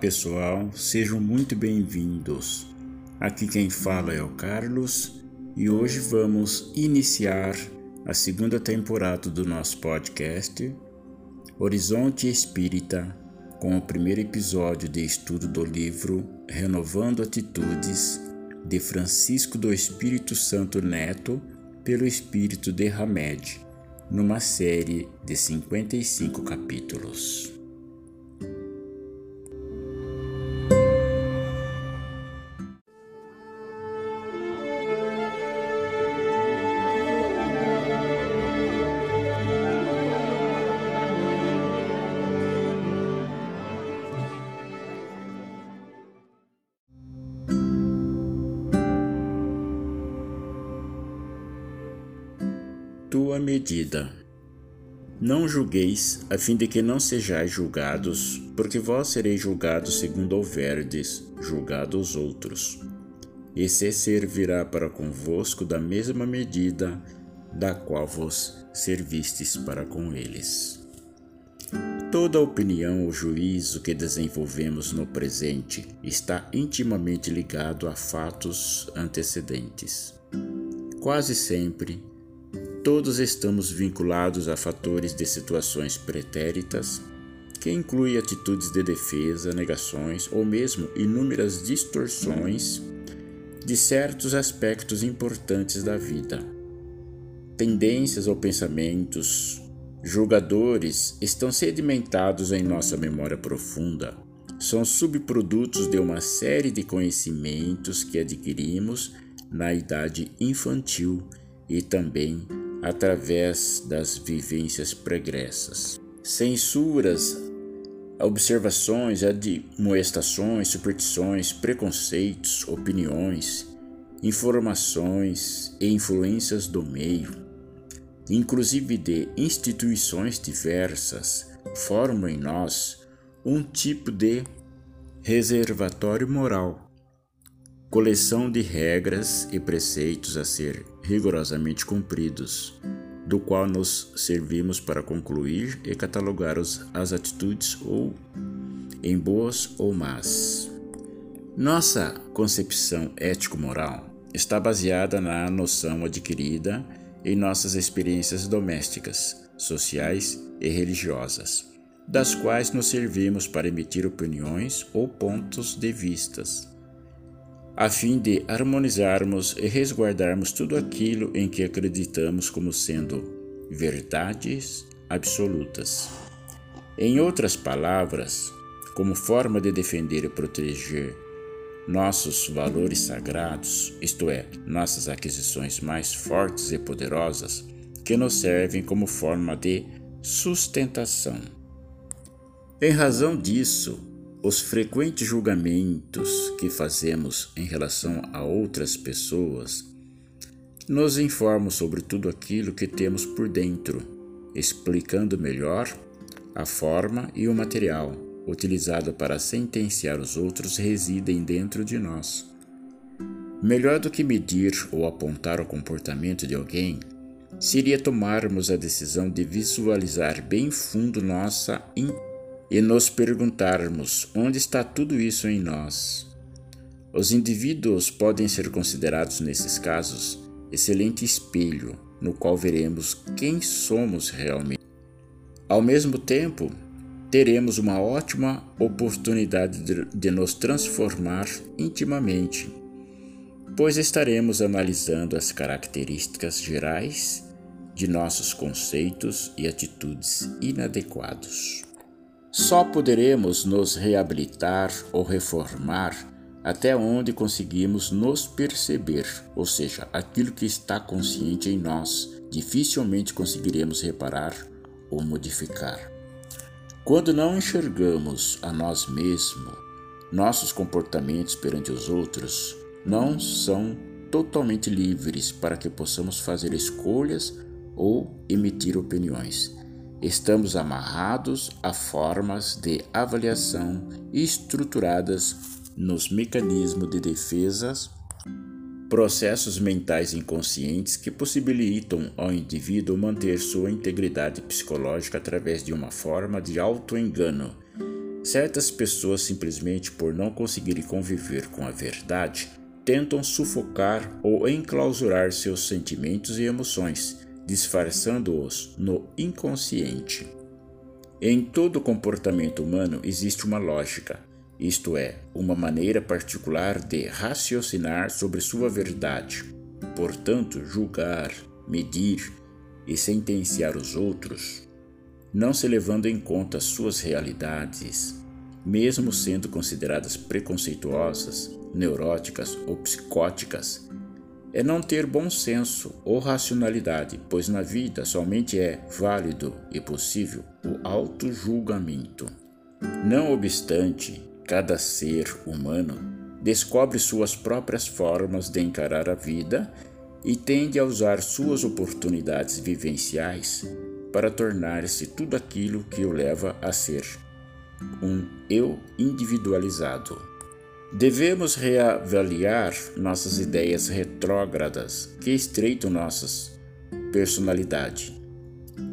pessoal, sejam muito bem-vindos. Aqui quem fala é o Carlos e hoje vamos iniciar a segunda temporada do nosso podcast Horizonte Espírita, com o primeiro episódio de estudo do livro Renovando Atitudes de Francisco do Espírito Santo Neto pelo Espírito de Hamed, numa série de 55 capítulos. Tua medida. Não julgueis, a fim de que não sejais julgados, porque vós sereis julgados segundo houverdes julgado os outros. E se servirá para convosco da mesma medida da qual vos servistes para com eles. Toda opinião ou juízo que desenvolvemos no presente está intimamente ligado a fatos antecedentes. Quase sempre, Todos estamos vinculados a fatores de situações pretéritas, que inclui atitudes de defesa, negações ou mesmo inúmeras distorções de certos aspectos importantes da vida. Tendências ou pensamentos julgadores estão sedimentados em nossa memória profunda. São subprodutos de uma série de conhecimentos que adquirimos na idade infantil e também através das vivências pregressas. Censuras, observações, admoestações, superstições, preconceitos, opiniões, informações e influências do meio, inclusive de instituições diversas, formam em nós um tipo de reservatório moral coleção de regras e preceitos a ser rigorosamente cumpridos, do qual nos servimos para concluir e catalogar as atitudes ou em boas ou más. Nossa concepção ético-moral está baseada na noção adquirida em nossas experiências domésticas, sociais e religiosas, das quais nos servimos para emitir opiniões ou pontos de vistas a fim de harmonizarmos e resguardarmos tudo aquilo em que acreditamos como sendo verdades absolutas. Em outras palavras, como forma de defender e proteger nossos valores sagrados, isto é, nossas aquisições mais fortes e poderosas, que nos servem como forma de sustentação. Em razão disso, os frequentes julgamentos que fazemos em relação a outras pessoas nos informam sobre tudo aquilo que temos por dentro, explicando melhor a forma e o material utilizado para sentenciar os outros residem dentro de nós. Melhor do que medir ou apontar o comportamento de alguém, seria tomarmos a decisão de visualizar bem fundo nossa e nos perguntarmos onde está tudo isso em nós. Os indivíduos podem ser considerados, nesses casos, excelente espelho no qual veremos quem somos realmente. Ao mesmo tempo, teremos uma ótima oportunidade de, nos transformar intimamente, pois estaremos analisando as características gerais de nossos conceitos e atitudes inadequados. Só poderemos nos reabilitar ou reformar até onde conseguimos nos perceber, ou seja, aquilo que está consciente em nós, dificilmente conseguiremos reparar ou modificar. Quando não enxergamos a nós mesmos, nossos comportamentos perante os outros não são totalmente livres para que possamos fazer escolhas ou emitir opiniões estamos amarrados a formas de avaliação estruturadas nos mecanismos de defesas, processos mentais inconscientes que possibilitam ao indivíduo manter sua integridade psicológica através de uma forma de autoengano. Certas pessoas, simplesmente por não conseguirem conviver com a verdade, tentam sufocar ou enclausurar seus sentimentos e emoções, disfarçando-os no inconsciente. Em todo comportamento humano existe uma lógica, isto é, uma maneira particular de raciocinar sobre sua verdade. Portanto, julgar, medir e sentenciar os outros não se levando em conta suas realidades, mesmo sendo consideradas preconceituosas, neuróticas ou psicóticas, é não ter bom senso ou racionalidade, pois na vida somente é válido e possível o auto-julgamento. Não obstante, cada ser humano descobre suas próprias formas de encarar a vida e tende a usar suas oportunidades vivenciais para tornar-se tudo aquilo que o leva a ser um eu individualizado. Devemos reavaliar nossas ideias retrógradas que estreitam nossas personalidade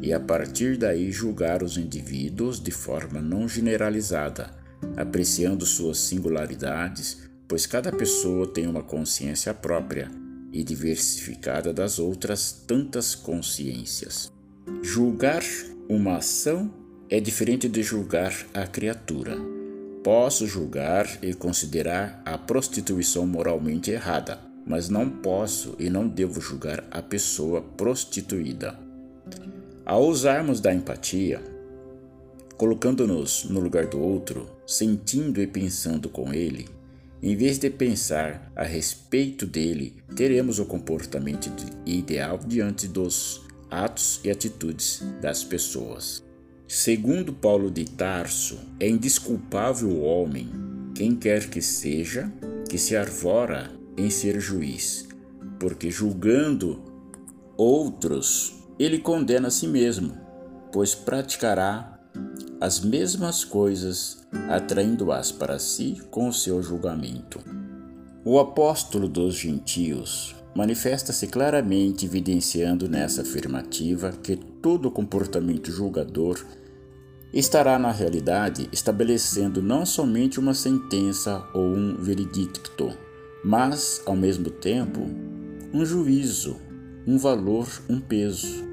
e a partir daí julgar os indivíduos de forma não generalizada, apreciando suas singularidades, pois cada pessoa tem uma consciência própria e diversificada das outras tantas consciências. Julgar uma ação é diferente de julgar a criatura. Posso julgar e considerar a prostituição moralmente errada, mas não posso e não devo julgar a pessoa prostituída. Ao usarmos da empatia, colocando-nos no lugar do outro, sentindo e pensando com ele, em vez de pensar a respeito dele, teremos o comportamento ideal diante dos atos e atitudes das pessoas. Segundo Paulo de Tarso, é indisculpável o homem, quem quer que seja, que se arvora em ser juiz, porque julgando outros, ele condena a si mesmo, pois praticará as mesmas coisas, atraindo-as para si com o seu julgamento. O apóstolo dos gentios manifesta-se claramente evidenciando nessa afirmativa que todo comportamento julgador estará na realidade estabelecendo não somente uma sentença ou um veredicto, mas, ao mesmo tempo, um juízo, um valor, um peso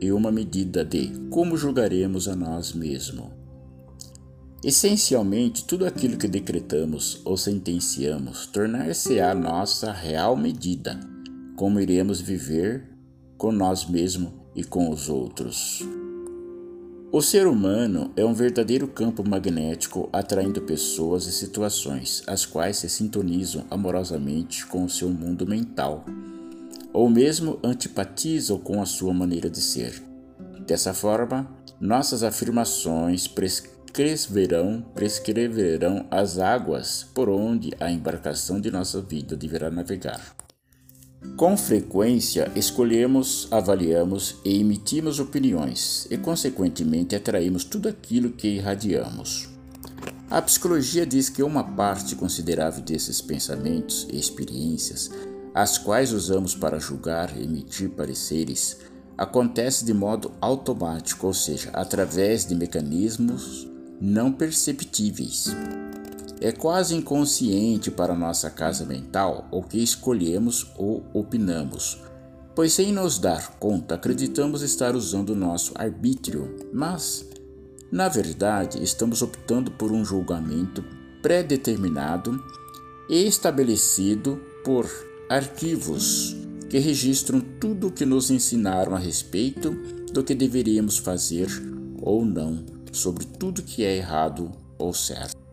e uma medida de como julgaremos a nós mesmos. Essencialmente, tudo aquilo que decretamos ou sentenciamos tornar-se-á nossa real medida como iremos viver com nós mesmos e com os outros. O ser humano é um verdadeiro campo magnético atraindo pessoas e situações, as quais se sintonizam amorosamente com o seu mundo mental, ou mesmo antipatizam com a sua maneira de ser. Dessa forma, nossas afirmações prescreverão, prescreverão as águas por onde a embarcação de nossa vida deverá navegar. Com frequência, escolhemos, avaliamos e emitimos opiniões e, consequentemente, atraímos tudo aquilo que irradiamos. A psicologia diz que uma parte considerável desses pensamentos e experiências, as quais usamos para julgar e emitir pareceres, acontece de modo automático, ou seja, através de mecanismos não perceptíveis. É quase inconsciente para nossa casa mental o que escolhemos ou opinamos, pois sem nos dar conta acreditamos estar usando nosso arbítrio, mas, na verdade, estamos optando por um julgamento pré-determinado e estabelecido por arquivos que registram tudo o que nos ensinaram a respeito do que deveríamos fazer ou não, sobre tudo que é errado ou certo.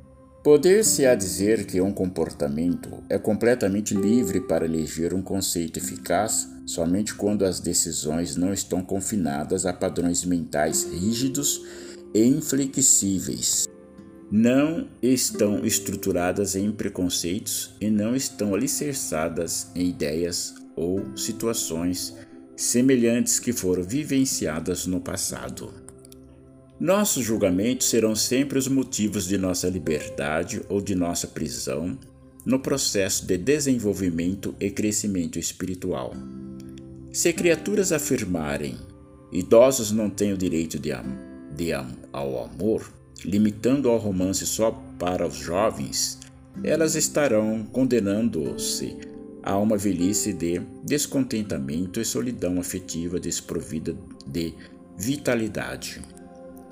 Poder-se-á dizer que um comportamento é completamente livre para eleger um conceito eficaz somente quando as decisões não estão confinadas a padrões mentais rígidos e inflexíveis, não estão estruturadas em preconceitos e não estão alicerçadas em ideias ou situações semelhantes que foram vivenciadas no passado. Nossos julgamentos serão sempre os motivos de nossa liberdade ou de nossa prisão no processo de desenvolvimento e crescimento espiritual. Se criaturas afirmarem idosos não têm o direito de, am de am ao amor, limitando ao romance só para os jovens, elas estarão condenando-se a uma velhice de descontentamento e solidão afetiva desprovida de vitalidade.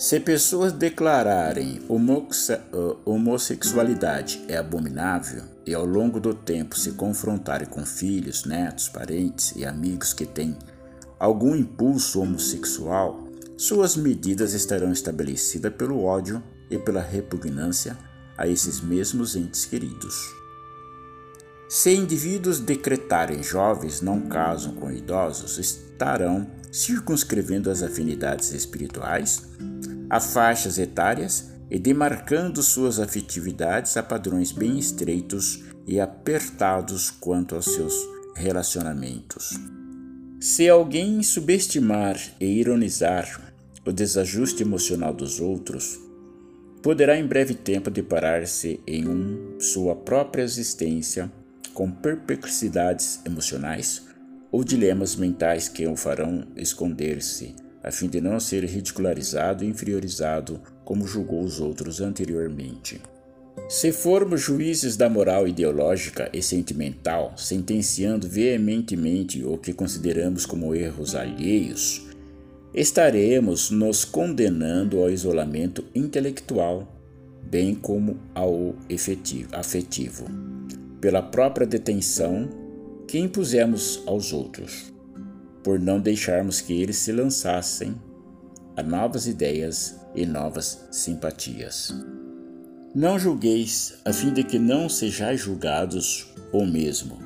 Se pessoas declararem uh, homossexualidade é abominável e ao longo do tempo se confrontarem com filhos, netos, parentes e amigos que têm algum impulso homossexual, suas medidas estarão estabelecidas pelo ódio e pela repugnância a esses mesmos entes queridos. Se indivíduos decretarem jovens não casam com idosos, estarão circunscrevendo as afinidades espirituais a faixas etárias e demarcando suas afetividades a padrões bem estreitos e apertados quanto aos seus relacionamentos. Se alguém subestimar e ironizar o desajuste emocional dos outros, poderá em breve tempo deparar-se em um, sua própria existência com perplexidades emocionais ou dilemas mentais que o farão esconder-se, a fim de não ser ridicularizado e inferiorizado como julgou os outros anteriormente. Se formos juízes da moral ideológica e sentimental, sentenciando veementemente o que consideramos como erros alheios, estaremos nos condenando ao isolamento intelectual, bem como ao efetivo, afetivo, pela própria detenção que impusemos aos outros, por não deixarmos que eles se lançassem a novas ideias e novas simpatias. Não julgueis, a fim de que não sejais julgados, ou mesmo.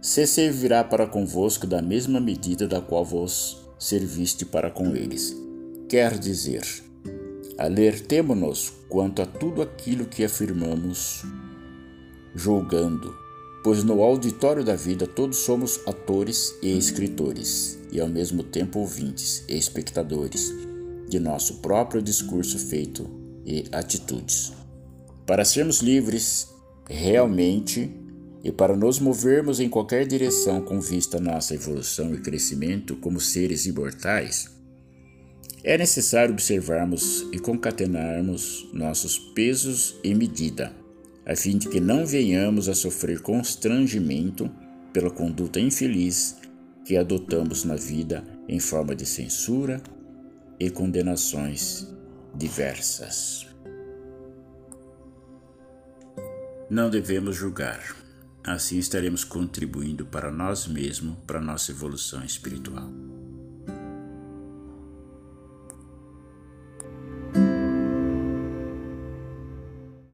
Se servirá para convosco da mesma medida da qual vos serviste para com eles. Quer dizer, alertemo-nos quanto a tudo aquilo que afirmamos, julgando, pois no auditório da vida todos somos atores e escritores, e ao mesmo tempo ouvintes e espectadores de nosso próprio discurso feito e atitudes. Para sermos livres realmente e para nos movermos em qualquer direção com vista à nossa evolução e crescimento como seres imortais, é necessário observarmos e concatenarmos nossos pesos e medida, a fim de que não venhamos a sofrer constrangimento pela conduta infeliz que adotamos na vida em forma de censura e condenações diversas. Não devemos julgar Assim estaremos contribuindo para nós mesmos, para nossa evolução espiritual.